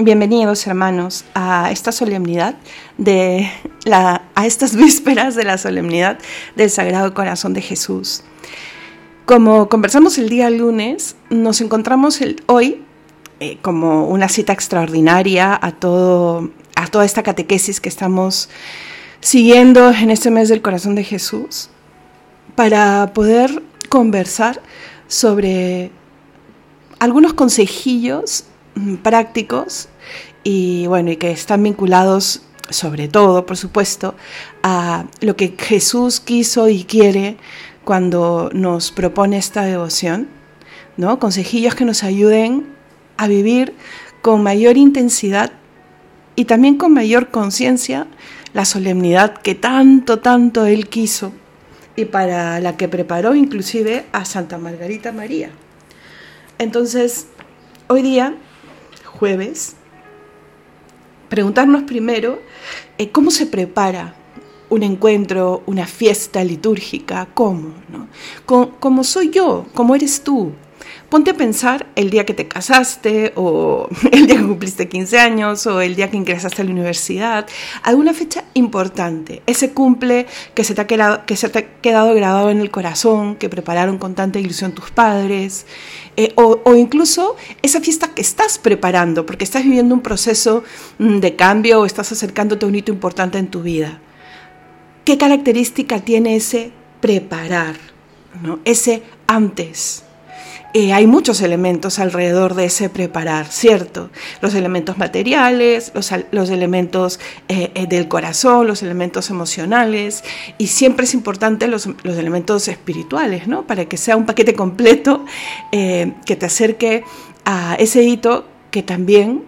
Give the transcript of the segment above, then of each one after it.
Bienvenidos hermanos a esta solemnidad de la a estas vísperas de la solemnidad del Sagrado Corazón de Jesús. Como conversamos el día lunes, nos encontramos hoy eh, como una cita extraordinaria a todo a toda esta catequesis que estamos siguiendo en este mes del Corazón de Jesús para poder conversar sobre algunos consejillos prácticos y bueno, y que están vinculados sobre todo, por supuesto, a lo que Jesús quiso y quiere cuando nos propone esta devoción, ¿no? Consejillos que nos ayuden a vivir con mayor intensidad y también con mayor conciencia la solemnidad que tanto, tanto Él quiso y para la que preparó inclusive a Santa Margarita María. Entonces, hoy día, jueves, preguntarnos primero eh, cómo se prepara un encuentro, una fiesta litúrgica, cómo, ¿no? Como soy yo, como eres tú, Ponte a pensar el día que te casaste o el día que cumpliste 15 años o el día que ingresaste a la universidad, alguna fecha importante, ese cumple que se te ha quedado, que se te ha quedado grabado en el corazón, que prepararon con tanta ilusión tus padres, eh, o, o, incluso esa fiesta que estás preparando porque estás viviendo un proceso mm, de cambio o estás acercándote a un hito importante en tu vida. ¿Qué característica tiene ese preparar? ¿no? Ese antes. Eh, hay muchos elementos alrededor de ese preparar, ¿cierto? Los elementos materiales, los, elementos eh, eh, del corazón, los elementos emocionales, y siempre es importante los, elementos espirituales, ¿no? Para que sea un paquete completo que te acerque a ese hito que también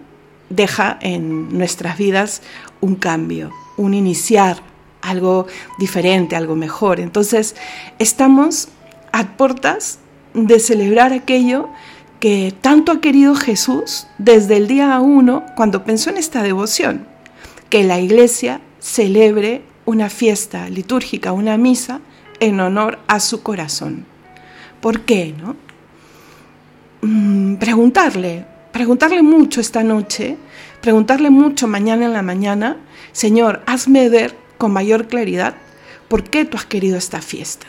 deja en nuestras vidas un cambio, un iniciar, algo diferente, algo mejor. Entonces, estamos a puertas de celebrar aquello que tanto ha querido Jesús desde el día uno cuando pensó en esta devoción, que la iglesia celebre una fiesta litúrgica, una misa en honor a su corazón. ¿Por qué? No? Mm, preguntarle, preguntarle mucho esta noche, preguntarle mucho mañana en la mañana, Señor, hazme ver con mayor claridad por qué tú has querido esta fiesta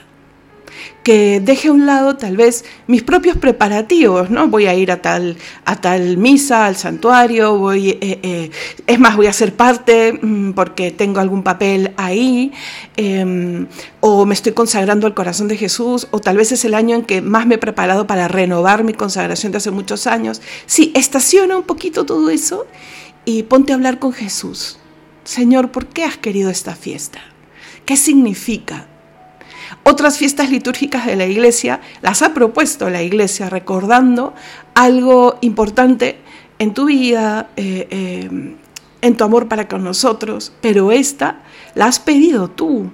que deje a un lado tal vez mis propios preparativos, ¿no? Voy a ir a tal, a tal misa, al santuario, voy, eh, eh, es más, voy a ser parte mm, porque tengo algún papel ahí, em, o me estoy consagrando al corazón de Jesús, o tal vez es el año en que más me he preparado para renovar mi consagración de hace muchos años. Sí, estaciona un poquito todo eso y ponte a hablar con Jesús. Señor, ¿por qué has querido esta fiesta? ¿Qué significa? Otras fiestas litúrgicas de la iglesia las ha propuesto la iglesia recordando algo importante en tu vida, eh, eh, en tu amor para con nosotros, pero esta la has pedido tú,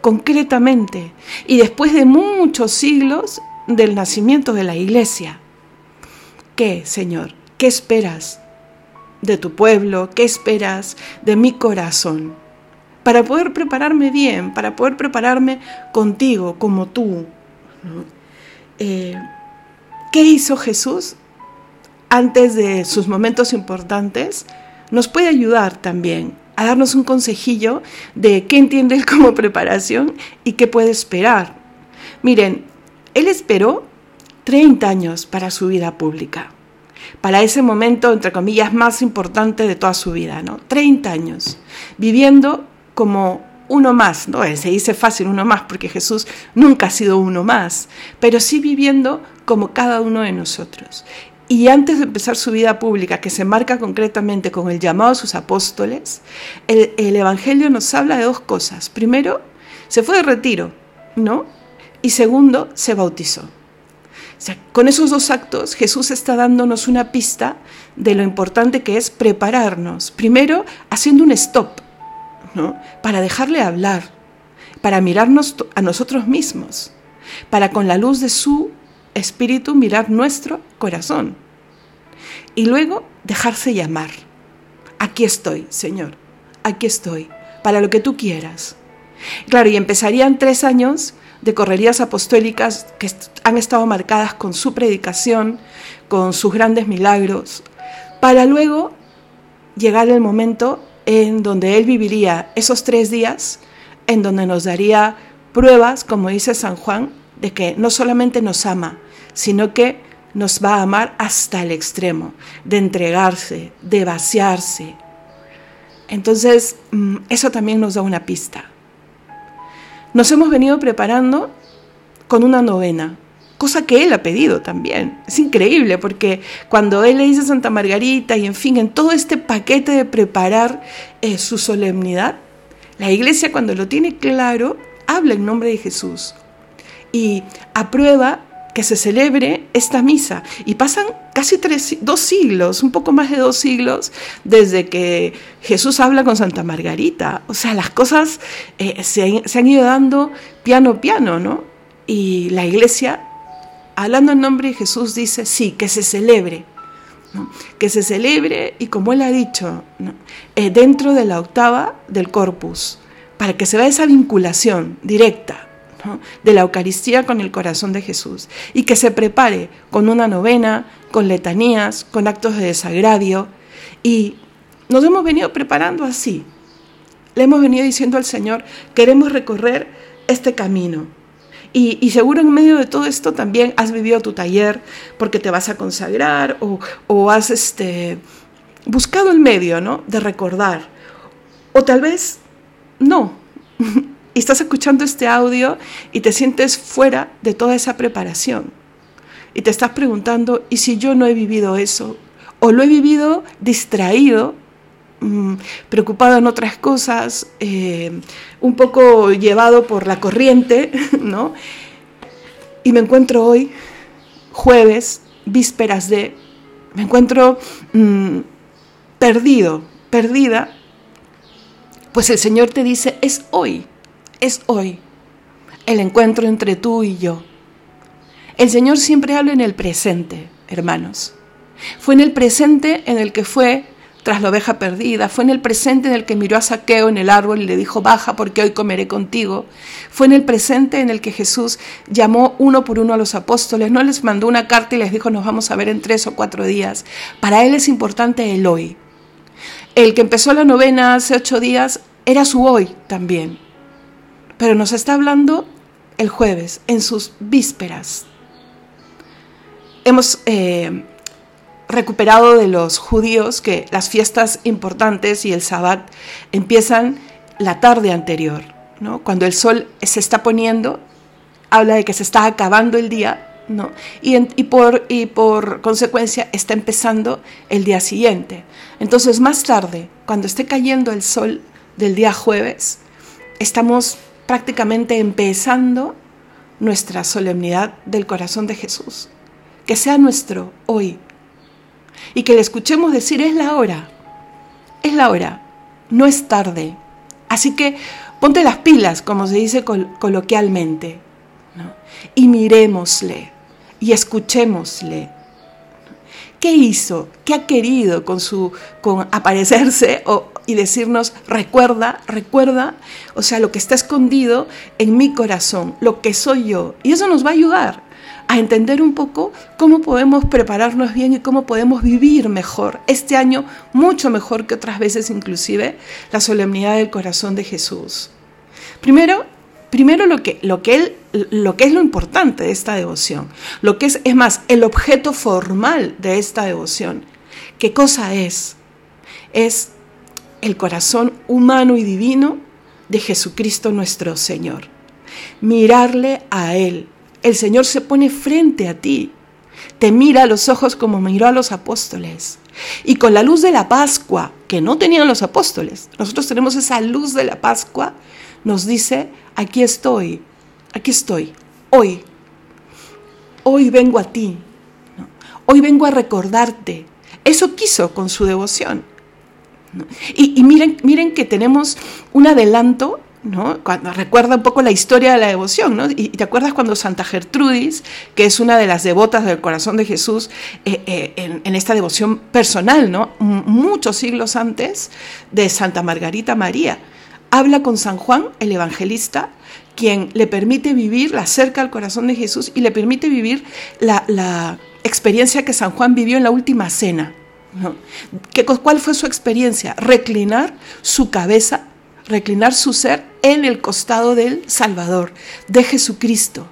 concretamente, y después de muchos siglos del nacimiento de la iglesia. ¿Qué, Señor? ¿Qué esperas de tu pueblo? ¿Qué esperas de mi corazón? Para poder prepararme bien, para poder prepararme contigo, como tú. Eh, ¿Qué hizo Jesús antes de sus momentos importantes? Nos puede ayudar también a darnos un consejillo de qué entiende él como preparación y qué puede esperar. Miren, él esperó 30 años para su vida pública, para ese momento, entre comillas, más importante de toda su vida, ¿no? 30 años, viviendo como uno más, ¿no? Eh, se dice fácil uno más porque Jesús nunca ha sido uno más, pero sí viviendo como cada uno de nosotros. Y antes de empezar su vida pública, que se marca concretamente con el llamado a sus apóstoles, el, Evangelio nos habla de dos cosas. Primero, se fue de retiro, ¿no? Y segundo, se bautizó. Con esos dos actos Jesús está dándonos una pista de lo importante que es prepararnos. Primero, haciendo un stop para dejarle hablar, para mirarnos a nosotros mismos, para con la luz de su espíritu mirar nuestro corazón. Y luego dejarse llamar. Aquí estoy, Señor, aquí estoy, para lo que tú quieras. Claro, y empezarían tres años de correrías apostólicas que han estado marcadas con su predicación, con sus grandes milagros, para luego llegar el momento en donde Él viviría esos tres días, en donde nos daría pruebas, como dice San Juan, de que no solamente nos ama, sino que nos va a amar hasta el extremo, de entregarse, de vaciarse. Entonces, mm, eso también nos da una pista. Nos hemos venido preparando con una novena, cosa que él ha pedido también. Es increíble porque cuando él le dice Santa Margarita y en fin, en todo este paquete de preparar eh, su solemnidad, la iglesia cuando lo tiene claro, habla en nombre de Jesús y aprueba que se celebre esta misa. Y pasan casi tres, dos siglos, un poco más de dos siglos, desde que Jesús habla con Santa Margarita. O sea, las cosas eh, se, se han ido dando piano piano, ¿no? Y la iglesia hablando en nombre de Jesús, dice, sí, que se celebre, que se celebre y como él ha dicho, eh, dentro de la octava del corpus, para que se vea esa vinculación directa de la Eucaristía con el corazón de Jesús y que se prepare con una novena, con letanías, con actos de desagradio y nos hemos venido preparando así. Le hemos venido diciendo al Señor, queremos recorrer este camino y, seguro en medio de todo esto también has vivido tu taller porque te vas a consagrar o, has este, buscado el medio ¿no? de recordar. O tal vez no. y estás escuchando este audio y te sientes fuera de toda esa preparación. Y te estás preguntando, ¿y si yo no he vivido eso? ¿O lo he vivido distraído Mm, preocupado en otras cosas, eh, un poco llevado por la corriente, ¿no? Y me encuentro hoy, jueves, vísperas de, me encuentro mm, perdido, perdida, pues el Señor te dice, es hoy, es hoy el encuentro entre tú y yo. El Señor siempre habla en el presente, hermanos. Fue en el presente en el que fue tras la oveja perdida, fue en el presente en el que miró a Saqueo en el árbol y le dijo, baja porque hoy comeré contigo. Fue en el presente en el que Jesús llamó uno por uno a los apóstoles, no les mandó una carta y les dijo, nos vamos a ver en tres o cuatro días. Para él es importante el hoy. El que empezó la novena hace ocho días era su hoy también. Pero nos está hablando el jueves, en sus vísperas. Hemos... Eh, recuperado de los judíos que las fiestas importantes y el sabbat empiezan la tarde anterior, ¿no? Cuando el sol se está poniendo, habla de que se está acabando el día, ¿no? Y, por, y por consecuencia está empezando el día siguiente. Entonces, más tarde, cuando esté cayendo el sol del día jueves, estamos prácticamente empezando nuestra solemnidad del corazón de Jesús. Que sea nuestro hoy, y que le escuchemos decir es la hora, es la hora, no es tarde. Así que ponte las pilas, como se dice coloquialmente, y miremosle y escuchémosle. ¿Qué hizo? ¿Qué ha querido con su con aparecerse y decirnos recuerda, recuerda, o sea, lo que está escondido en mi corazón, lo que soy yo? Y eso nos va a ayudar a entender un poco cómo podemos prepararnos bien y cómo podemos vivir mejor este año, mucho mejor que otras veces inclusive, la solemnidad del corazón de Jesús. Primero, primero lo que, lo que, él, lo que es lo importante de esta devoción, lo que es, es más, el objeto formal de esta devoción. ¿Qué cosa es? Es el corazón humano y divino de Jesucristo nuestro Señor. Mirarle a Él, el Señor se pone frente a ti, te mira a los ojos como miró a los apóstoles. Y con la luz de la Pascua, que no tenían los apóstoles, nosotros tenemos esa luz de la Pascua, nos dice, aquí estoy, aquí estoy, hoy, hoy vengo a ti, hoy vengo a recordarte. Eso quiso con su devoción. Y, y, miren, miren que tenemos un adelanto ¿no? Cuando recuerda un poco la historia de la devoción, ¿no? Y te acuerdas cuando Santa Gertrudis, que es una de las devotas del corazón de Jesús, eh, eh, en, esta devoción personal, ¿no? Muchos siglos antes de Santa Margarita María, habla con San Juan, el evangelista, quien le permite vivir, la acerca al corazón de Jesús y le permite vivir la, experiencia que San Juan vivió en la última cena. ¿Qué, ¿Cuál fue su experiencia? Reclinar su cabeza, reclinar su ser en el costado del Salvador, de Jesucristo.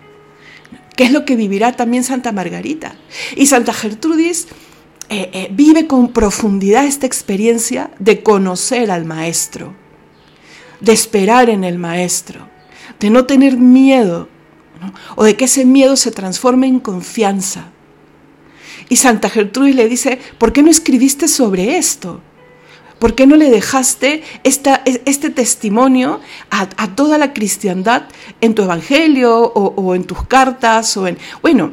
¿Qué es lo que vivirá también Santa Margarita? Y Santa Gertrudis eh, eh, vive con profundidad esta experiencia de conocer al Maestro, de esperar en el Maestro, de no tener miedo, o de que ese miedo se transforme en confianza. Y Santa Gertrudis le dice, ¿por qué no escribiste sobre esto? ¿Por qué no le dejaste esta, este testimonio a, toda la cristiandad en tu evangelio o, en tus cartas? O en, bueno,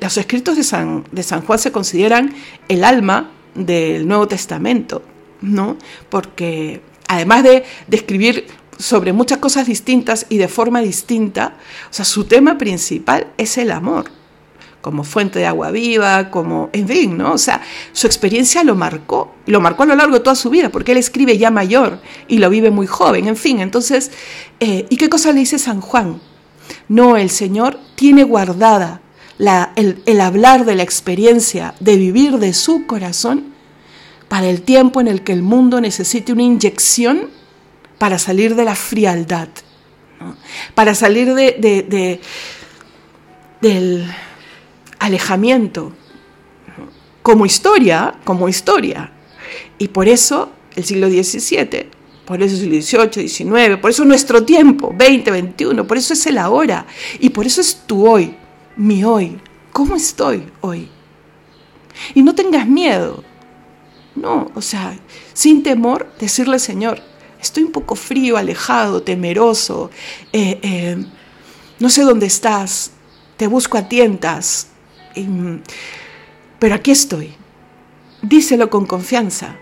los escritos de San, de San Juan se consideran el alma del Nuevo Testamento, ¿no? Porque además de, de escribir sobre muchas cosas distintas y de forma distinta, o sea, su tema principal es el amor como fuente de agua viva, como, en fin, ¿no? O sea, su experiencia lo marcó, lo marcó a lo largo de toda su vida, porque él escribe ya mayor y lo vive muy joven, en fin, entonces, eh, ¿y qué cosa le dice San Juan? No, el Señor tiene guardada la, el, el hablar de la experiencia, de vivir de su corazón, para el tiempo en el que el mundo necesite una inyección para salir de la frialdad, ¿no? para salir de, de, de del alejamiento, como historia, como historia. Y por eso el siglo XVII, por eso el siglo XVIII, XIX, por eso nuestro tiempo, 20, 21, por eso es el ahora. Y por eso es tu hoy, mi hoy. ¿Cómo estoy hoy? Y no tengas miedo. No, o sea, sin temor, decirle, Señor, estoy un poco frío, alejado, temeroso, eh, eh, no sé dónde estás, te busco a tientas, pero aquí estoy. Díselo con confianza,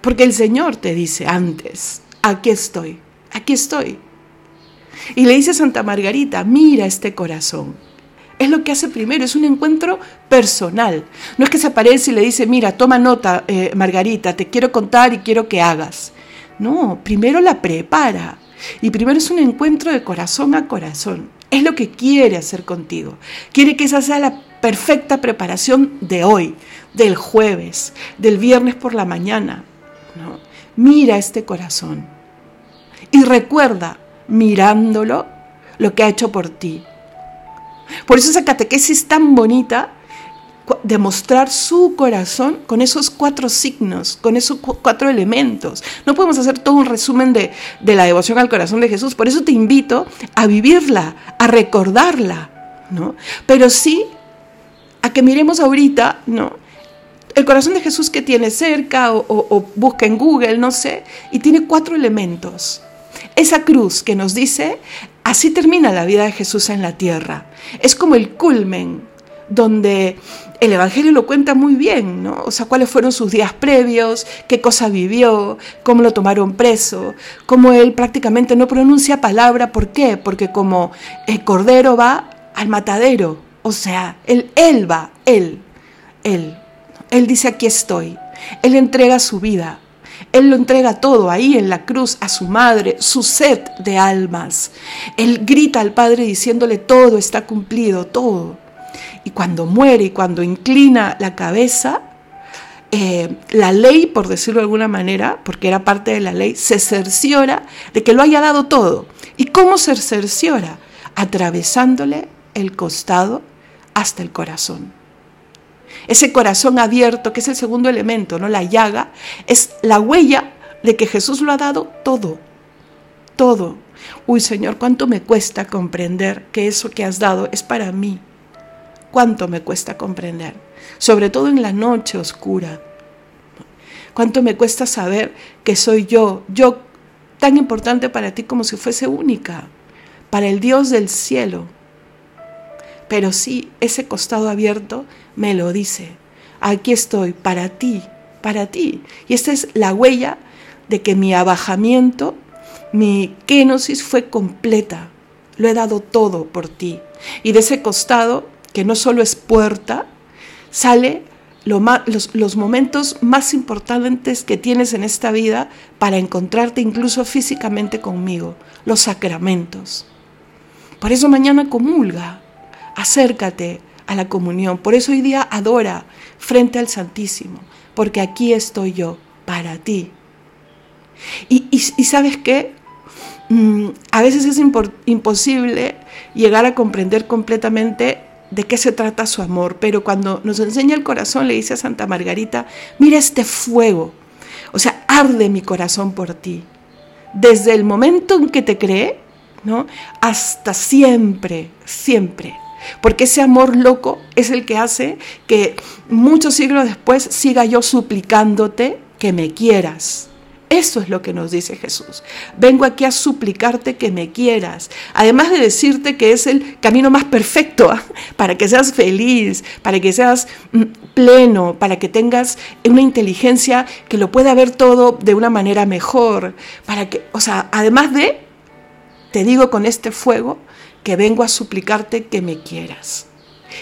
porque el Señor te dice antes, aquí estoy, aquí estoy. Y le dice a Santa Margarita, mira este corazón. Es lo que hace primero, es un encuentro personal. No es que se aparece y le dice, mira, toma nota, eh, Margarita, te quiero contar y quiero que hagas. No, primero la prepara. Y primero es un encuentro de corazón a corazón. Es lo que quiere hacer contigo. Quiere que esa sea la perfecta preparación de hoy, del jueves, del viernes por la mañana. Mira este corazón y recuerda, mirándolo, lo que ha hecho por ti. Por eso esa catequesis tan bonita demostrar su corazón con esos cuatro signos, con esos cuatro elementos. No podemos hacer todo un resumen de, de, la devoción al corazón de Jesús, por eso te invito a vivirla, a recordarla, ¿no? Pero sí a que miremos ahorita, ¿no? El corazón de Jesús que tiene cerca o, busca en Google, no sé, y tiene cuatro elementos. Esa cruz que nos dice, así termina la vida de Jesús en la tierra. Es como el culmen, donde el Evangelio lo cuenta muy bien, ¿no? O sea, cuáles fueron sus días previos, qué cosa vivió, cómo lo tomaron preso, cómo él prácticamente no pronuncia palabra, ¿por qué? Porque como el cordero va al matadero, o sea, él, él va, él, él. Él dice, aquí estoy. Él entrega su vida. Él lo entrega todo ahí en la cruz a su madre, su sed de almas. Él grita al Padre diciéndole, todo está cumplido, todo. Y cuando muere y cuando inclina la cabeza, eh, la ley, por decirlo de alguna manera, porque era parte de la ley, se cerciora de que lo haya dado todo. ¿Y cómo se cerciora? Atravesándole el costado hasta el corazón. Ese corazón abierto, que es el segundo elemento, ¿no? La llaga, es la huella de que Jesús lo ha dado todo. Todo. Uy, Señor, cuánto me cuesta comprender que eso que has dado es para mí. Cuánto me cuesta comprender, sobre todo en la noche oscura. Cuánto me cuesta saber que soy yo, yo tan importante para ti como si fuese única, para el Dios del cielo pero sí ese costado abierto me lo dice. Aquí estoy para ti, para ti. Y esta es la huella de que mi abajamiento, mi kenosis fue completa. Lo he dado todo por ti. Y de ese costado, que no solo es puerta, sale los, los, momentos más importantes que tienes en esta vida para encontrarte incluso físicamente conmigo, los sacramentos. Por eso mañana comulga, acércate a la comunión. Por eso hoy día adora frente al Santísimo, porque aquí estoy yo, para ti. Y, sabes qué, mm, a veces es imposible llegar a comprender completamente de qué se trata su amor, pero cuando nos enseña el corazón le dice a Santa Margarita, mira este fuego, o sea, arde mi corazón por ti. Desde el momento en que te creé, ¿no? Hasta siempre, siempre. Porque ese amor loco es el que hace que muchos siglos después siga yo suplicándote que me quieras. Eso es lo que nos dice Jesús. Vengo aquí a suplicarte que me quieras. Además de decirte que es el camino más perfecto ¿ah? para que seas feliz, para que seas mm, pleno, para que tengas una inteligencia que lo pueda ver todo de una manera mejor, para que, o sea, además de, te digo con este fuego, que vengo a suplicarte que me quieras.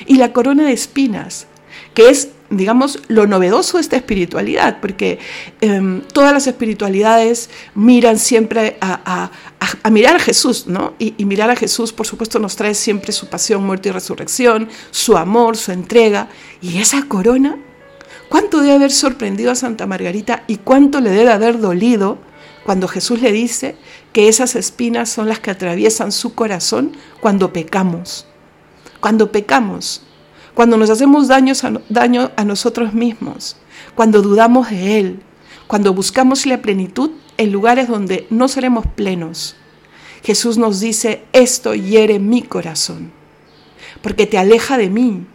Y la corona de espinas, que es digamos, lo novedoso de esta espiritualidad, porque em, todas las espiritualidades miran siempre a, mirar a Jesús, ¿no? Y, y, mirar a Jesús, por supuesto, nos trae siempre su pasión, muerte y resurrección, su amor, su entrega. Y esa corona, ¿cuánto debe haber sorprendido a Santa Margarita y cuánto le debe haber dolido cuando Jesús le dice que esas espinas son las que atraviesan su corazón cuando pecamos? Cuando pecamos, cuando nos hacemos daño a nosotros mismos, cuando dudamos de Él, cuando buscamos la plenitud en lugares donde no seremos plenos. Jesús nos dice, esto hiere mi corazón, porque te aleja de mí.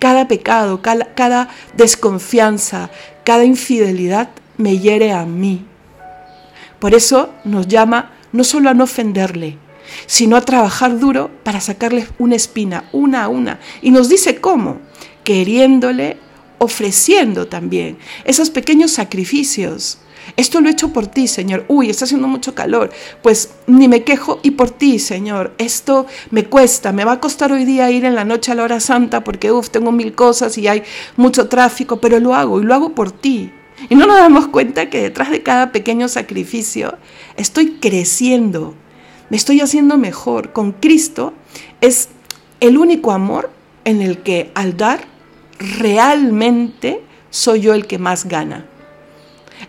Cada pecado, cada, cada desconfianza, cada infidelidad me hiere a mí. Por eso nos llama no solo a no ofenderle, sino a trabajar duro para sacarles una espina, una a una. Y nos dice cómo, queriéndole, ofreciendo también esos pequeños sacrificios. Esto lo he hecho por ti, Señor. Uy, está haciendo mucho calor. Pues ni me quejo y por ti, Señor. Esto me cuesta, me va a costar hoy día ir en la noche a la hora santa porque, uff, tengo mil cosas y hay mucho tráfico, pero lo hago y lo hago por ti. Y no nos damos cuenta que detrás de cada pequeño sacrificio estoy creciendo, me estoy haciendo mejor. Con Cristo es el único amor en el que al dar realmente soy yo el que más gana.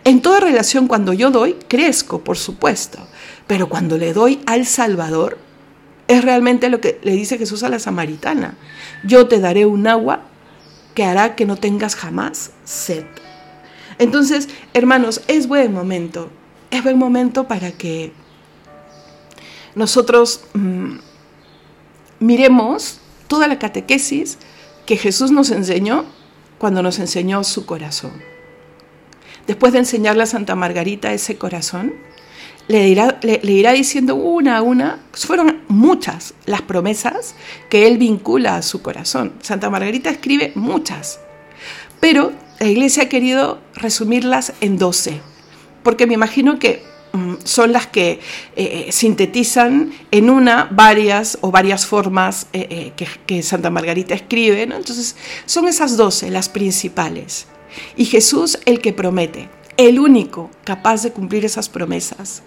En toda relación cuando yo doy, crezco, por supuesto, pero cuando le doy al Salvador, es realmente lo que le dice Jesús a la samaritana. Yo te daré un agua que hará que no tengas jamás sed. Entonces, hermanos, es buen momento, es buen momento para que nosotros mm, miremos toda la catequesis que Jesús nos enseñó cuando nos enseñó su corazón. Después de enseñarle a Santa Margarita ese corazón, le, irá diciendo una a una, fueron muchas las promesas que él vincula a su corazón. Santa Margarita escribe muchas, pero la iglesia ha querido resumirlas en doce, porque me imagino que Mm, son las que eh, eh, sintetizan en una varias o varias formas eh, que, Santa Margarita escribe. Entonces, son esas doce las principales. Y Jesús el que promete, el único capaz de cumplir esas promesas.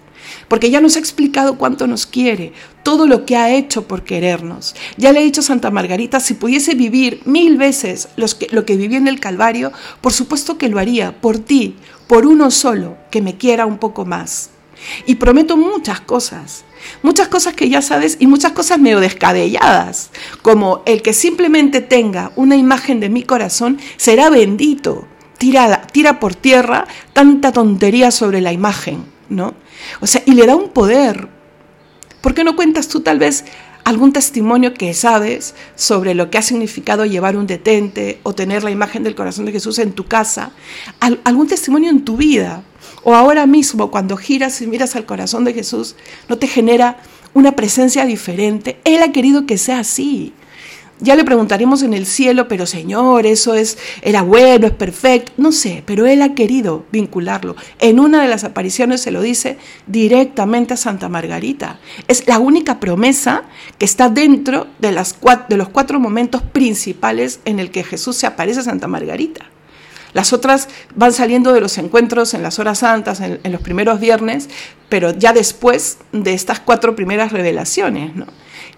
Porque ya nos ha explicado cuánto nos quiere, todo lo que ha hecho por querernos. Ya le he dicho a Santa Margarita, si pudiese vivir mil veces lo que viví en el Calvario, por supuesto que lo haría, por ti, por uno solo, que me quiera un poco más. Y prometo muchas cosas, muchas cosas que ya sabes y muchas cosas medio descabelladas, como el que simplemente tenga una imagen de mi corazón será bendito. Tira, tira por tierra tanta tontería sobre la imagen, ¿no? O sea, y le da un poder. ¿Por qué no cuentas tú tal vez algún testimonio que sabes sobre lo que ha significado llevar un detente o tener la imagen del corazón de Jesús en tu casa? algún testimonio en tu vida o ahora mismo cuando giras y miras al corazón de Jesús, no te genera una presencia diferente. Él ha querido que sea así. Ya le preguntaremos en el cielo, pero Señor, eso es, era bueno, es perfecto. No sé, pero Él ha querido vincularlo. En una de las apariciones se lo dice directamente a Santa Margarita. Es la única promesa que está dentro de, las, de los cuatro momentos principales en el que Jesús se aparece a Santa Margarita. Las otras van saliendo de los encuentros en las horas santas, en, los primeros viernes, pero ya después de estas cuatro primeras revelaciones. ¿no?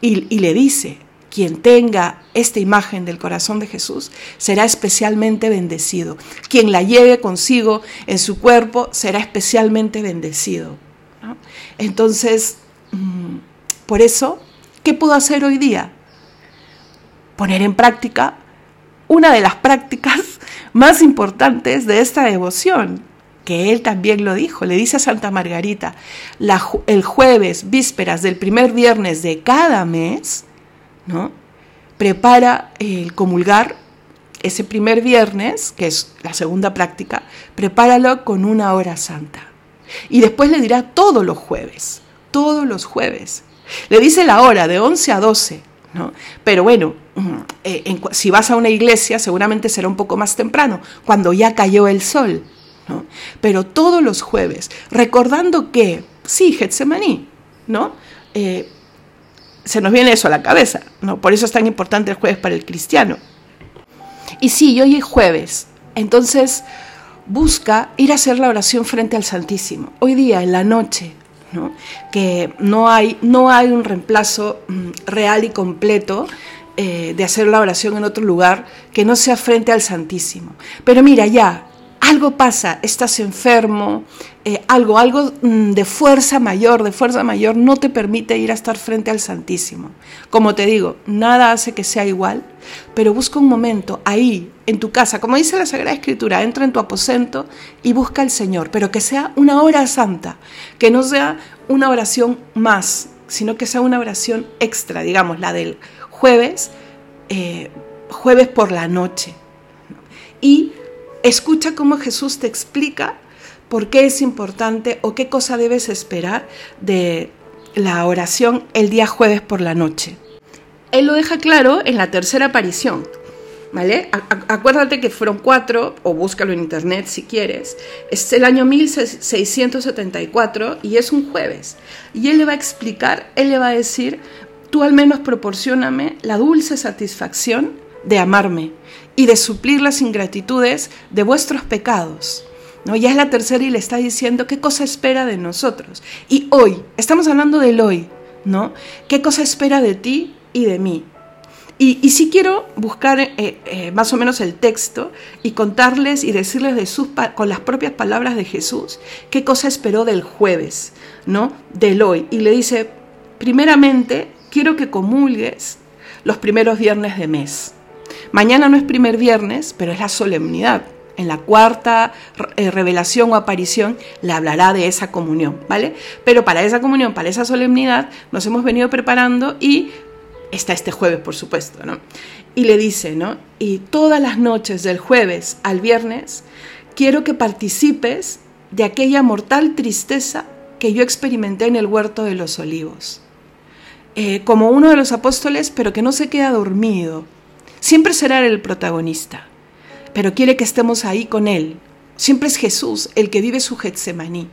Y, le dice, quien tenga esta imagen del corazón de Jesús será especialmente bendecido. Quien la lleve consigo en su cuerpo será especialmente bendecido. Entonces, mm, por eso, ¿qué puedo hacer hoy día? Poner en práctica una de las prácticas más importantes de esta devoción, que él también lo dijo, le dice a Santa Margarita, el jueves, vísperas del primer viernes de cada mes, ¿no? Prepara el comulgar ese primer viernes, que es la segunda práctica, prepáralo con una hora santa. Y después le dirá todos los jueves, todos los jueves. Le dice la hora, de 11 a 12, ¿no? Pero bueno, mm, eh, si vas a una iglesia seguramente será un poco más temprano, cuando ya cayó el sol, ¿no? Pero todos los jueves, recordando que, sí, Getsemaní, ¿no? Eh, se nos viene eso a la cabeza, ¿no? Por eso es tan importante el jueves para el cristiano. Y sí, hoy es jueves, entonces busca ir a hacer la oración frente al Santísimo. Hoy día, en la noche, ¿no? que no hay, no hay un reemplazo mm, real y completo eh, de hacer la oración en otro lugar que no sea frente al Santísimo. Pero mira, ya, algo pasa, estás enfermo, eh, algo, algo mm, de fuerza mayor, de fuerza mayor, no te permite ir a estar frente al Santísimo. Como te digo, nada hace que sea igual, pero busca un momento ahí, en tu casa, como dice la Sagrada Escritura, entra en tu aposento y busca al Señor, pero que sea una hora santa, que no sea una oración más, sino que sea una oración extra, digamos, la del jueves, eh, jueves por la noche. Y Escucha cómo Jesús te explica por qué es importante o qué cosa debes esperar de la oración el día jueves por la noche. Él lo deja claro en la tercera aparición. ¿Vale? Acuérdate que fueron cuatro, o búscalo en internet si quieres. Es el año 1674 y es un jueves. Y él le va a explicar, él le va a decir, tú al menos proporcioname la dulce satisfacción de amarme y de suplir las ingratitudes de vuestros pecados. Ya es la tercera y le está diciendo qué cosa espera de nosotros. Y hoy, estamos hablando del hoy, ¿no? ¿Qué cosa espera de ti y de mí? Y, y sí quiero buscar eh, eh, más o menos el texto y contarles y decirles de sus, con las propias palabras de Jesús qué cosa esperó del jueves, ¿no? Del hoy. Y le dice, primeramente, quiero que comulgues los primeros viernes de mes. Mañana no es primer viernes, pero es la solemnidad. En la cuarta eh, revelación o aparición le hablará de esa comunión, ¿vale? Pero para esa comunión, para esa solemnidad, nos hemos venido preparando y está este jueves, por supuesto, ¿no? Y le dice, ¿no? Y todas las noches del jueves al viernes, quiero que participes de aquella mortal tristeza que yo experimenté en el huerto de los olivos. Eh, como uno de los apóstoles, pero que no se queda dormido, Siempre será el protagonista, pero quiere que estemos ahí con Él. Siempre es Jesús el que vive su Getsemaní,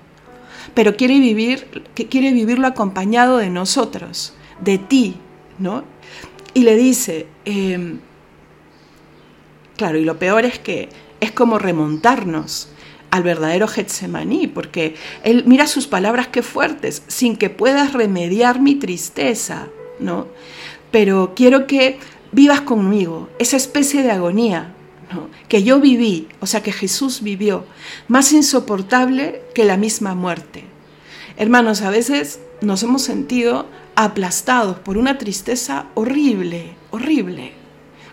pero quiere vivir, que quiere vivirlo acompañado de nosotros, de ti, ¿no? Y le dice, em, claro, y lo peor es que es como remontarnos al verdadero Getsemaní, porque él mira sus palabras que fuertes, sin que puedas remediar mi tristeza, ¿no? Pero quiero que vivas conmigo esa especie de agonía que yo viví, o sea, que Jesús vivió, más insoportable que la misma muerte. Hermanos, a veces nos hemos sentido aplastados por una tristeza horrible, horrible,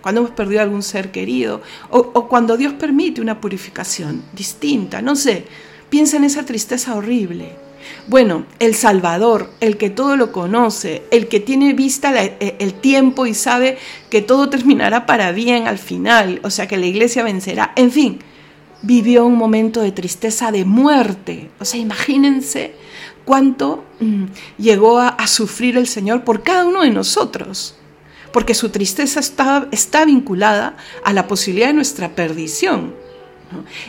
cuando hemos perdido algún ser querido o, cuando Dios permite una purificación distinta, no sé, piensa en esa tristeza horrible. Bueno, el Salvador, el que todo lo conoce, el que tiene vista eh, el tiempo y sabe que todo terminará para bien al final, o sea que la iglesia vencerá, en fin, vivió un momento de tristeza, de muerte. O sea, imagínense cuánto mm, llegó a, sufrir el Señor por cada uno de nosotros, porque su tristeza está, está vinculada a la posibilidad de nuestra perdición.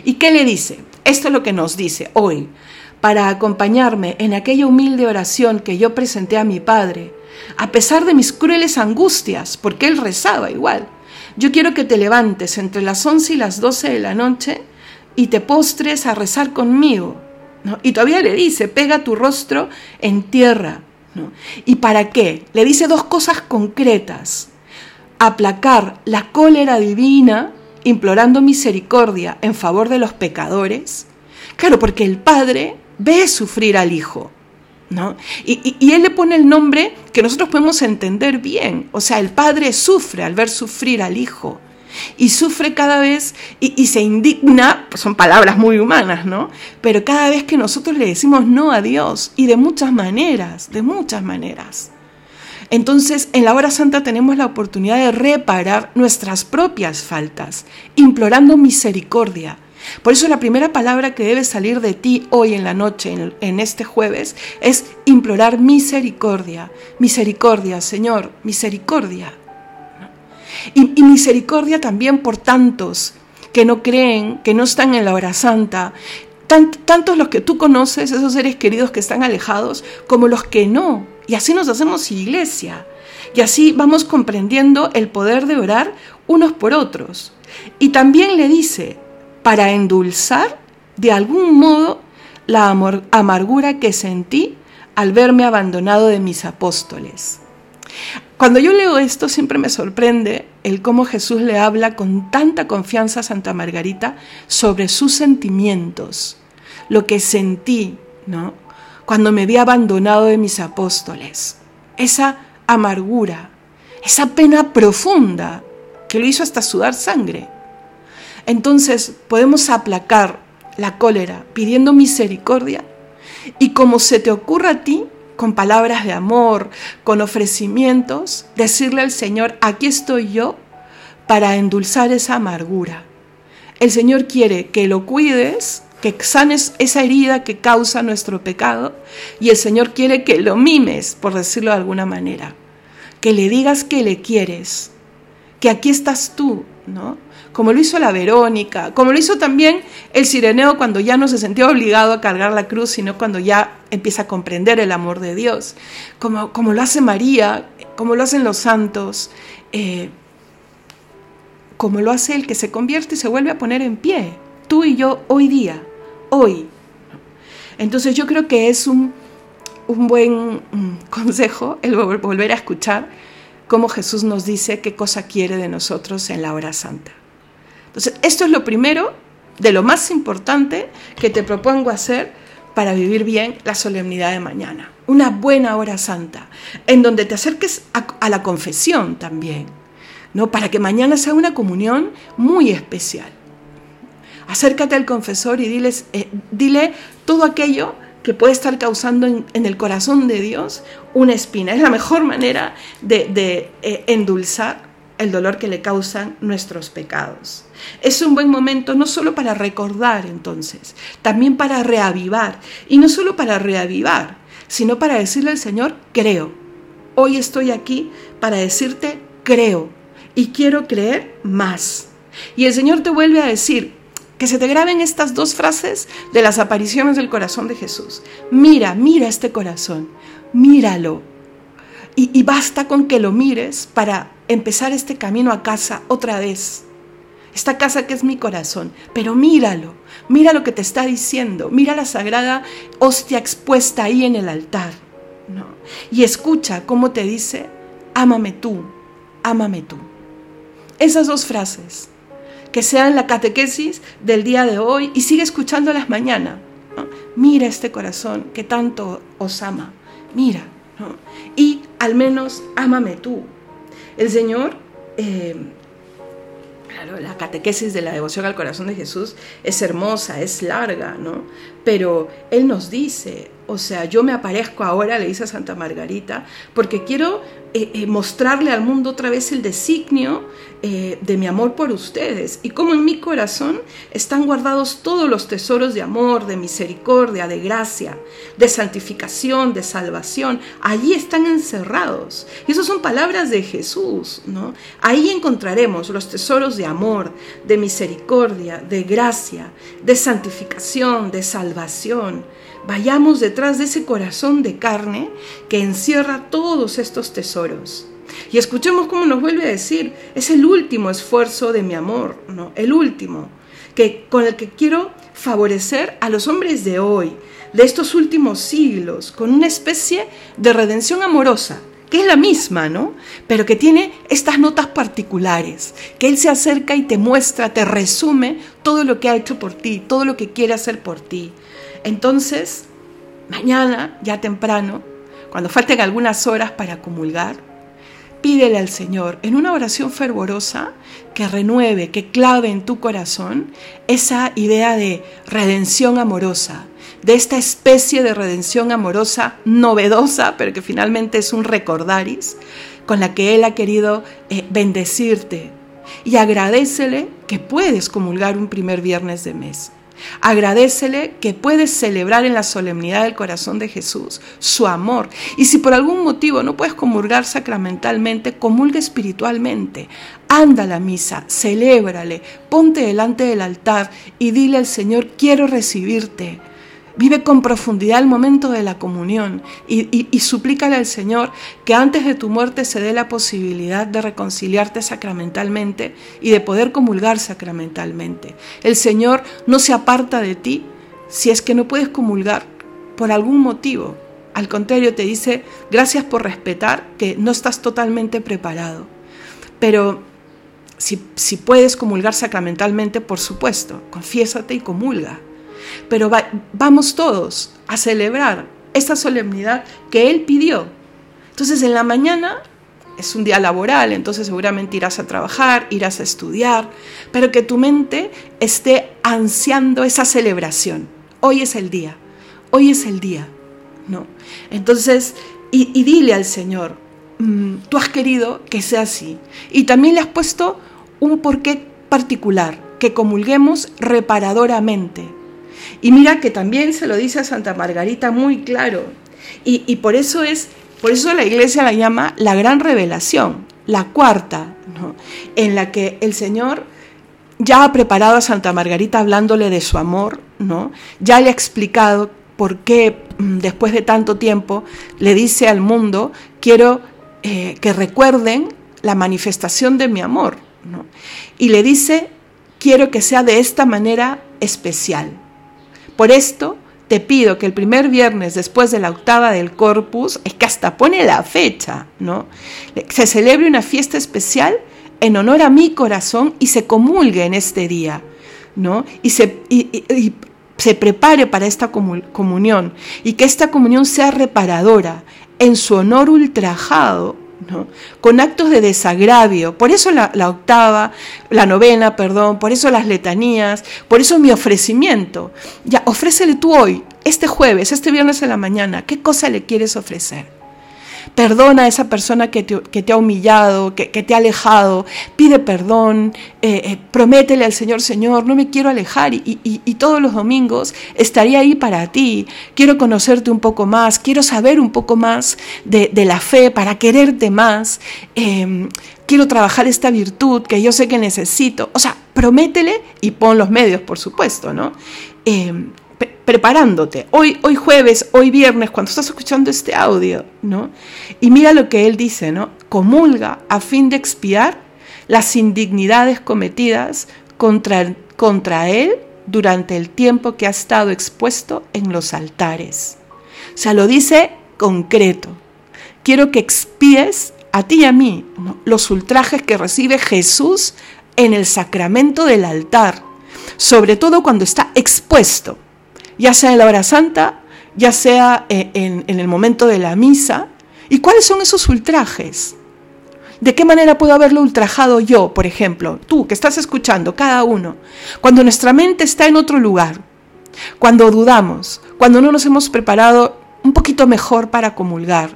¿Y qué le dice? Esto es lo que nos dice hoy para acompañarme en aquella humilde oración que yo presenté a mi Padre, a pesar de mis crueles angustias, porque Él rezaba igual. Yo quiero que te levantes entre las once y las doce de la noche y te postres a rezar conmigo. Y todavía le dice, pega tu rostro en tierra. ¿Y para qué? Le dice dos cosas concretas. aplacar la cólera divina, implorando misericordia en favor de los pecadores? Claro, porque el Padre ve sufrir al Hijo. ¿No? Y, y, él le pone el nombre que nosotros podemos entender bien. O sea, el padre sufre al ver sufrir al hijo y sufre cada vez y, se indigna, son palabras muy humanas, ¿no? Pero cada vez que nosotros le decimos no a Dios y de muchas maneras, de muchas maneras. Entonces, en la hora santa tenemos la oportunidad de reparar nuestras propias faltas, implorando misericordia. Por eso la primera palabra que debe salir de ti hoy en la noche, en, este jueves, es implorar misericordia. Misericordia, Señor, misericordia. Y, misericordia también por tantos que no creen, que no están en la hora santa, tantos los que tú conoces, esos seres queridos que están alejados, como los que no. Y así nos hacemos iglesia. Y así vamos comprendiendo el poder de orar unos por otros. Y también le dice, para endulzar de algún modo la amargura que sentí al verme abandonado de mis apóstoles. Cuando yo leo esto siempre me sorprende el cómo Jesús le habla con tanta confianza a Santa Margarita sobre sus sentimientos, lo que sentí, ¿no? Cuando me vi abandonado de mis apóstoles, esa amargura, esa pena profunda que lo hizo hasta sudar sangre. Entonces podemos aplacar la cólera pidiendo misericordia y como se te ocurra a ti, con palabras de amor, con ofrecimientos, decirle al Señor, aquí estoy yo para endulzar esa amargura. El Señor quiere que lo cuides, que sanes esa herida que causa nuestro pecado y el Señor quiere que lo mimes, por decirlo de alguna manera, que le digas que le quieres, que aquí estás tú, ¿no? Como lo hizo la Verónica, como lo hizo también el Sireneo cuando ya no se sentía obligado a cargar la cruz, sino cuando ya empieza a comprender el amor de Dios, como, como lo hace María, como lo hacen los santos, eh, como lo hace el que se convierte y se vuelve a poner en pie, tú y yo hoy día, hoy. Entonces yo creo que es un, un buen mm, consejo el volver a escuchar cómo Jesús nos dice qué cosa quiere de nosotros en la hora santa. Entonces, esto es lo primero, de lo más importante que te propongo hacer para vivir bien la solemnidad de mañana. Una buena hora santa, en donde te acerques a, la confesión también, ¿no? Para que mañana sea una comunión muy especial. Acércate al confesor y eh, dile todo aquello que puede estar causando en, el corazón de Dios una espina. Es la mejor manera de, eh, endulzar el dolor que le causan nuestros pecados. Es un buen momento no solo para recordar entonces, también para reavivar. Y no solo para reavivar, sino para decirle al Señor, creo. Hoy estoy aquí para decirte, creo. Y quiero creer más. Y el Señor te vuelve a decir, que se te graben estas dos frases de las apariciones del corazón de Jesús. Mira, mira este corazón, míralo. Y, y basta con que lo mires para empezar este camino a casa otra vez. Esta casa que es mi corazón, pero míralo, mira lo que te está diciendo, mira la sagrada hostia expuesta ahí en el altar. ¿no? Y escucha cómo te dice, ámame tú, ámame tú. Esas dos frases, que sean la catequesis del día de hoy y sigue escuchándolas mañana. Mira este corazón que tanto os ama, mira. Y al menos ámame tú, el Señor, eh, claro, la catequesis de la devoción al corazón de Jesús es hermosa, es larga, ¿no? Pero Él nos dice, o sea, yo me aparezco ahora, le dice a Santa Margarita, porque quiero eh, eh, mostrarle al mundo otra vez el designio eh, de mi amor por ustedes y cómo en mi corazón están guardados todos los tesoros de amor, de misericordia, de gracia, de santificación, de salvación. Allí están encerrados. Y esas son palabras de Jesús, ¿no? Ahí encontraremos los tesoros de amor, de misericordia, de gracia, de santificación, de salvación vayamos detrás de ese corazón de carne que encierra todos estos tesoros. Y escuchemos cómo nos vuelve a decir, es el último esfuerzo de mi amor, ¿no? El último, que, con el que quiero favorecer a los hombres de hoy, de estos últimos siglos, con una especie de redención amorosa que es la misma, ¿no? Pero que tiene estas notas particulares, que Él se acerca y te muestra, te resume todo lo que ha hecho por ti, todo lo que quiere hacer por ti. Entonces, mañana, ya temprano, cuando falten algunas horas para comulgar, pídele al Señor en una oración fervorosa que renueve, que clave en tu corazón esa idea de redención amorosa, de esta especie de redención amorosa novedosa, pero que finalmente es un recordaris, con la que Él ha querido eh, bendecirte. Y agradecele que puedes comulgar un primer viernes de mes. Agradecele que puedes celebrar en la solemnidad del corazón de Jesús su amor. Y si por algún motivo no puedes comulgar sacramentalmente, comulga espiritualmente. Anda a la misa, celébrale, ponte delante del altar y dile al Señor, quiero recibirte. Vive con profundidad el momento de la comunión y, suplícale al Señor que antes de tu muerte se dé la posibilidad de reconciliarte sacramentalmente y de poder comulgar sacramentalmente. El Señor no se aparta de ti si es que no puedes comulgar por algún motivo. Al contrario, te dice, gracias por respetar que no estás totalmente preparado. Pero si, si puedes comulgar sacramentalmente, por supuesto, confiésate y comulga pero vamos todos a celebrar esta solemnidad que Él pidió. Entonces en la mañana es un día laboral, entonces seguramente irás a trabajar, irás a estudiar, pero que tu mente esté ansiando esa celebración. Hoy es el día, hoy es el día, ¿no? Entonces, y, dile al Señor, mm, tú has querido que sea así. Y también le has puesto un porqué particular, que comulguemos reparadoramente, y mira que también se lo dice a Santa Margarita muy claro. Y, por eso es, por eso la iglesia la llama la gran revelación, la cuarta, en la que el Señor ya ha preparado a Santa Margarita hablándole de su amor, ¿no? Ya le ha explicado por qué mm, después de tanto tiempo le dice al mundo, quiero eh, que recuerden la manifestación de mi amor, ¿no? Y le dice, quiero que sea de esta manera especial. Por esto te pido que el primer viernes después de la octava del Corpus, es que hasta pone la fecha, ¿no? Se celebre una fiesta especial en honor a mi corazón y se comulgue en este día, ¿no? Y se, se prepare para esta comunión y que esta comunión sea reparadora en su honor ultrajado con actos de desagravio. Por eso la, octava, la novena, perdón, por eso las letanías, por eso mi ofrecimiento. Ya, ofrécele tú hoy, este jueves, este viernes en la mañana, ¿qué cosa le quieres ofrecer? Perdona a esa persona que te, ha humillado, que, te ha alejado. Pide perdón, eh, eh, prométele al Señor, Señor, no me quiero alejar y, todos los domingos estaría ahí para ti. Quiero conocerte un poco más, quiero saber un poco más de, la fe para quererte más. Em, quiero trabajar esta virtud que yo sé que necesito. O sea, prométele y pon los medios, por supuesto, ¿no? Preparándote. Hoy, hoy jueves, hoy viernes, cuando estás escuchando este audio, ¿no? Y mira lo que él dice, ¿no? Comulga a fin de expiar las indignidades cometidas contra, contra él durante el tiempo que ha estado expuesto en los altares. O sea, lo dice concreto. Quiero que expíes a ti y a mí los ultrajes que recibe Jesús en el sacramento del altar, sobre todo cuando está expuesto ya sea en la hora santa, ya sea eh, en, el momento de la misa. ¿Y cuáles son esos ultrajes? ¿De qué manera puedo haberlo ultrajado yo, por ejemplo? Tú que estás escuchando, cada uno. Cuando nuestra mente está en otro lugar, cuando dudamos, cuando no nos hemos preparado un poquito mejor para comulgar,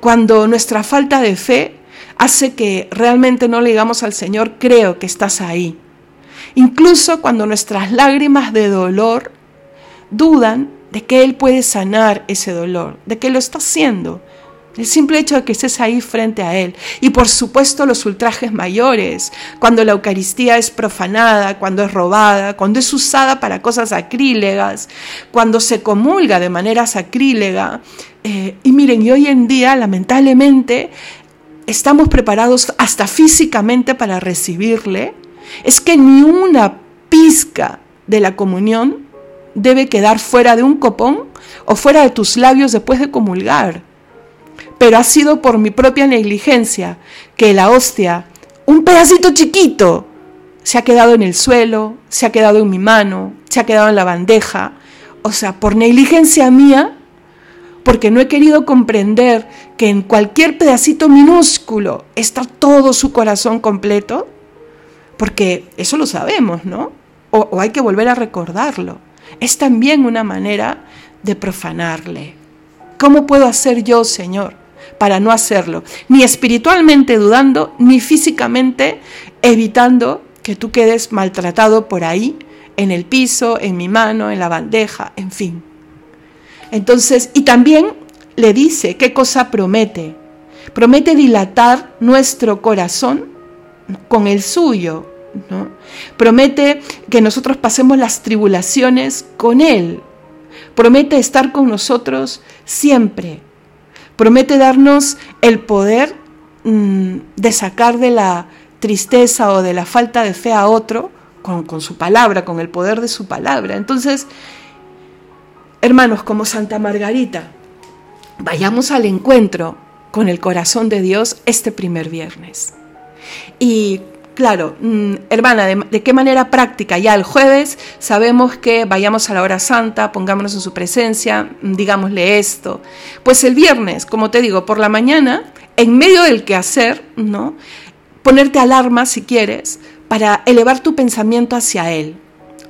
cuando nuestra falta de fe hace que realmente no le digamos al Señor, creo que estás ahí. Incluso cuando nuestras lágrimas de dolor dudan de que Él puede sanar ese dolor, de que lo está haciendo. El simple hecho de que estés ahí frente a Él. Y por supuesto los ultrajes mayores, cuando la Eucaristía es profanada, cuando es robada, cuando es usada para cosas sacrílegas, cuando se comulga de manera sacrílega. Eh, y miren, y hoy en día, lamentablemente, estamos preparados hasta físicamente para recibirle. Es que ni una pizca de la comunión debe quedar fuera de un copón o fuera de tus labios después de comulgar. pero ha sido por mi propia negligencia que la hostia, un pedacito chiquito, se ha quedado en el suelo, se ha quedado en mi mano, se ha quedado en la bandeja. O sea, por negligencia mía, porque no he querido comprender que en cualquier pedacito minúsculo está todo su corazón completo, porque eso lo sabemos, ¿no? O, o hay que volver a recordarlo. Es también una manera de profanarle. ¿Cómo puedo hacer yo, Señor, para no hacerlo? Ni espiritualmente dudando, ni físicamente evitando que tú quedes maltratado por ahí, en el piso, en mi mano, en la bandeja, en fin. Entonces, y también le dice qué cosa promete. Promete dilatar nuestro corazón con el suyo, Promete que nosotros pasemos las tribulaciones con Él. Promete estar con nosotros siempre. Promete darnos el poder mm, de sacar de la tristeza o de la falta de fe a otro con, con su palabra, con el poder de su palabra. Entonces, hermanos, como Santa Margarita, vayamos al encuentro con el corazón de Dios este primer viernes. Y claro, mm, hermana, de, qué manera práctica? Ya el jueves sabemos que vayamos a la hora santa, pongámonos en su presencia, mm, digámosle esto. Pues el viernes, como te digo, por la mañana, en medio del quehacer, ¿no? ponerte alarma si quieres para elevar tu pensamiento hacia Él.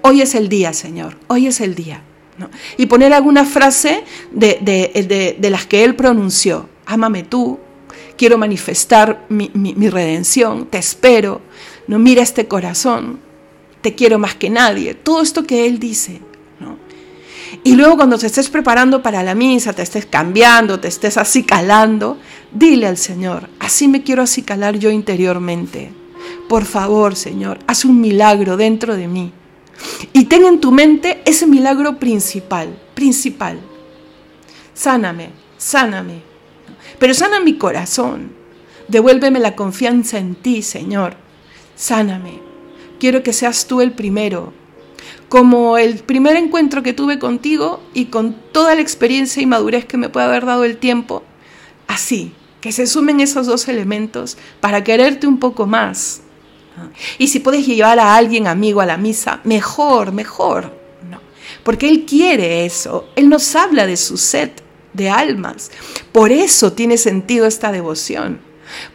Hoy es el día, Señor, hoy es el día. Y poner alguna frase de, las que Él pronunció. Ámame tú, quiero manifestar mi, redención, te espero, no mira este corazón, te quiero más que nadie. Todo esto que Él dice. Y luego cuando te estés preparando para la misa, te estés cambiando, te estés acicalando, dile al Señor, así me quiero acicalar yo interiormente. Por favor, Señor, haz un milagro dentro de mí. Y ten en tu mente ese milagro principal, principal. Sáname, sáname. Pero sana mi corazón. Devuélveme la confianza en ti, Señor. Sáname. Quiero que seas tú el primero, como el primer encuentro que tuve contigo y con toda la experiencia y madurez que me puede haber dado el tiempo, así, que se sumen esos dos elementos para quererte un poco más. Y si puedes llevar a alguien amigo a la misa, mejor, mejor. No, porque Él quiere eso. Él nos habla de su sed de almas. Por eso tiene sentido esta devoción.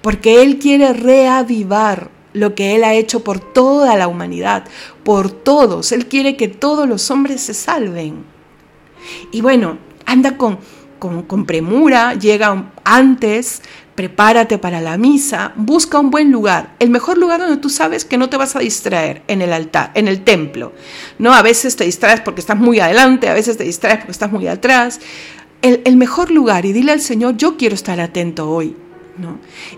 Porque Él quiere reavivar lo que Él ha hecho por toda la humanidad, por todos. Él quiere que todos los hombres se salven. Y bueno, anda con, con, premura, llega antes, prepárate para la misa, busca un buen lugar, el mejor lugar donde tú sabes que no te vas a distraer en el altar, en el templo. No, a veces te distraes porque estás muy adelante, a veces te distraes porque estás muy atrás. El, el mejor lugar y dile al Señor, yo quiero estar atento hoy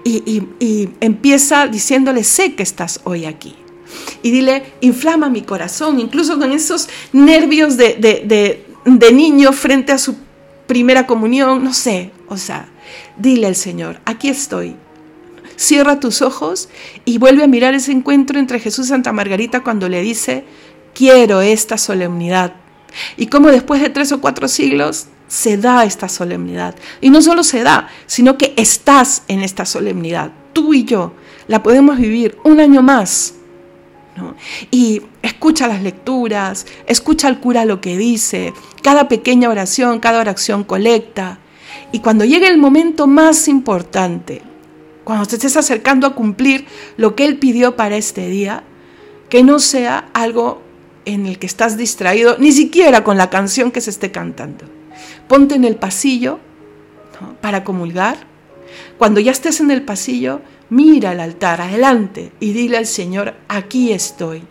y, empieza diciéndole, sé que estás hoy aquí. Y dile, inflama mi corazón, incluso con esos nervios de, de niño frente a su primera comunión, no sé, o sea, dile al Señor, aquí estoy, cierra tus ojos y vuelve a mirar ese encuentro entre Jesús y Santa Margarita cuando le dice, quiero esta solemnidad. Y como después de tres o cuatro siglos se da esta solemnidad. Y no solo se da, sino que estás en esta solemnidad. Tú y yo la podemos vivir un año más. Y escucha las lecturas, escucha al cura lo que dice, cada pequeña oración, cada oración colecta. Y cuando llegue el momento más importante, cuando te estés acercando a cumplir lo que Él pidió para este día, que no sea algo en el que estás distraído, ni siquiera con la canción que se esté cantando ponte en el pasillo para comulgar. Cuando ya estés en el pasillo, mira al altar, adelante, y dile al Señor, aquí estoy.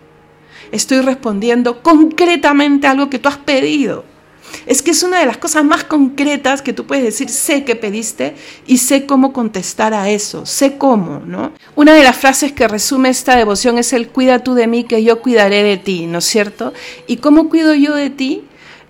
Estoy respondiendo concretamente a algo que tú has pedido. Es que es una de las cosas más concretas que tú puedes decir, sé que pediste y sé cómo contestar a eso, sé cómo, ¿no? Una de las frases que resume esta devoción es el cuida tú de mí, que yo cuidaré de ti, ¿no es cierto? ¿Y cómo cuido yo de ti?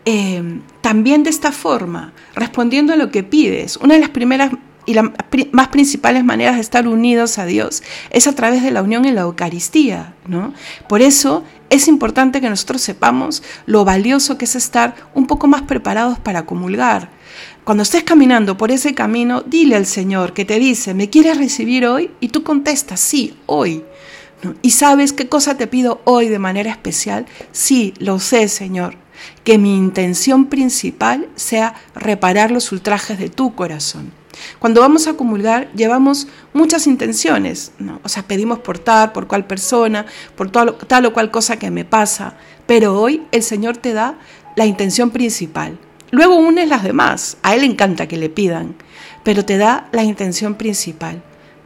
Em, también de esta forma, respondiendo a lo que pides. Una de las primeras y las más principales maneras de estar unidos a Dios es a través de la unión en la Eucaristía, ¿no? Por eso es importante que nosotros sepamos lo valioso que es estar un poco más preparados para comulgar. Cuando estés caminando por ese camino, dile al Señor que te dice, ¿me quieres recibir hoy? Y tú contestas, sí, hoy. ¿Y sabes qué cosa te pido hoy de manera especial? Sí, lo sé, Señor. Que mi intención principal sea reparar los ultrajes de tu corazón. Cuando vamos a comulgar llevamos muchas intenciones, ¿no? o sea, pedimos por tal, por cual persona, por tal, tal o cual cosa que me pasa, pero hoy el Señor te da la intención principal. Luego unes las demás, a Él le encanta que le pidan, pero te da la intención principal.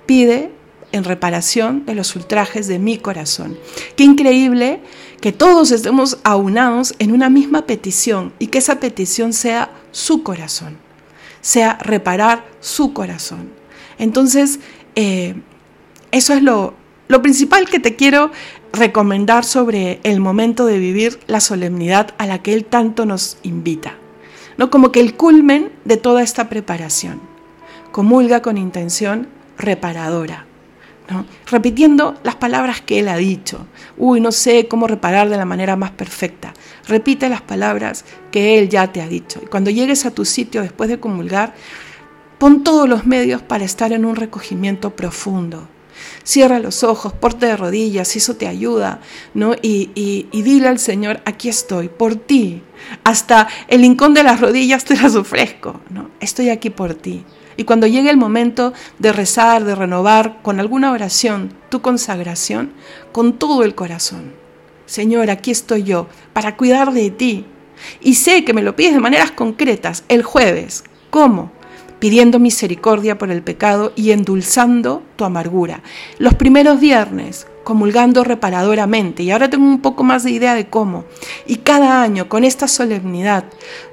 Pide en reparación de los ultrajes de mi corazón. Qué increíble que todos estemos aunados en una misma petición y que esa petición sea su corazón, sea reparar su corazón. Entonces, eh, eso es lo, lo principal que te quiero recomendar sobre el momento de vivir la solemnidad a la que Él tanto nos invita. ¿no? Como que el culmen de toda esta preparación. Comulga con intención reparadora. Repitiendo las palabras que él ha dicho. Uy, no sé cómo reparar de la manera más perfecta. Repite las palabras que él ya te ha dicho. Y cuando llegues a tu sitio después de comulgar, pon todos los medios para estar en un recogimiento profundo. Cierra los ojos, porte de rodillas, si eso te ayuda, ¿no? Y, y, dile al Señor, aquí estoy, por ti. Hasta el rincón de las rodillas te las ofrezco, ¿no? Estoy aquí por ti. Y cuando llegue el momento de rezar, de renovar con alguna oración tu consagración, con todo el corazón. Señor, aquí estoy yo para cuidar de ti. Y sé que me lo pides de maneras concretas el jueves. ¿Cómo? Pidiendo misericordia por el pecado y endulzando tu amargura. Los primeros viernes, comulgando reparadoramente. Y ahora tengo un poco más de idea de cómo. Y cada año, con esta solemnidad,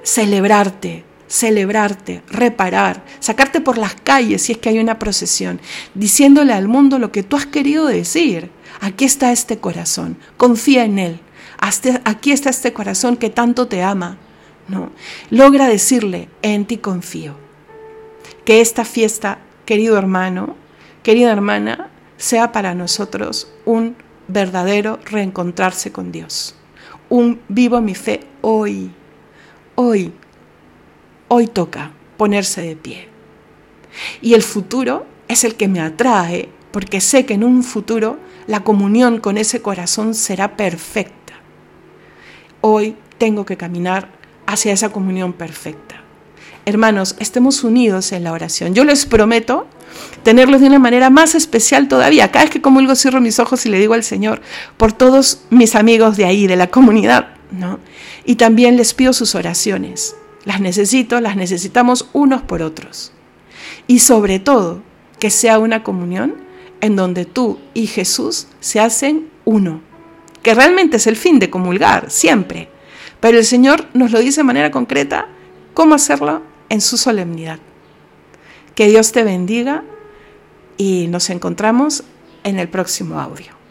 celebrarte, celebrarte, reparar, sacarte por las calles si es que hay una procesión, diciéndole al mundo lo que tú has querido decir. Aquí está este corazón, confía en él. Aquí está este corazón que tanto te ama. No, logra decirle, en ti confío. Que esta fiesta, querido hermano, querida hermana, sea para nosotros un verdadero reencontrarse con Dios. Un vivo mi fe hoy, hoy, hoy toca ponerse de pie. Y el futuro es el que me atrae porque sé que en un futuro la comunión con ese corazón será perfecta. Hoy tengo que caminar hacia esa comunión perfecta. Hermanos, estemos unidos en la oración. Yo les prometo tenerlos de una manera más especial todavía. Cada vez que comulgo cierro mis ojos y le digo al Señor por todos mis amigos de ahí, de la comunidad, ¿no? Y también les pido sus oraciones. Las necesito, las necesitamos unos por otros. Y sobre todo, que sea una comunión en donde tú y Jesús se hacen uno, que realmente es el fin de comulgar, siempre. Pero el Señor nos lo dice de manera concreta, cómo hacerlo en su solemnidad. Que Dios te bendiga y nos encontramos en el próximo audio.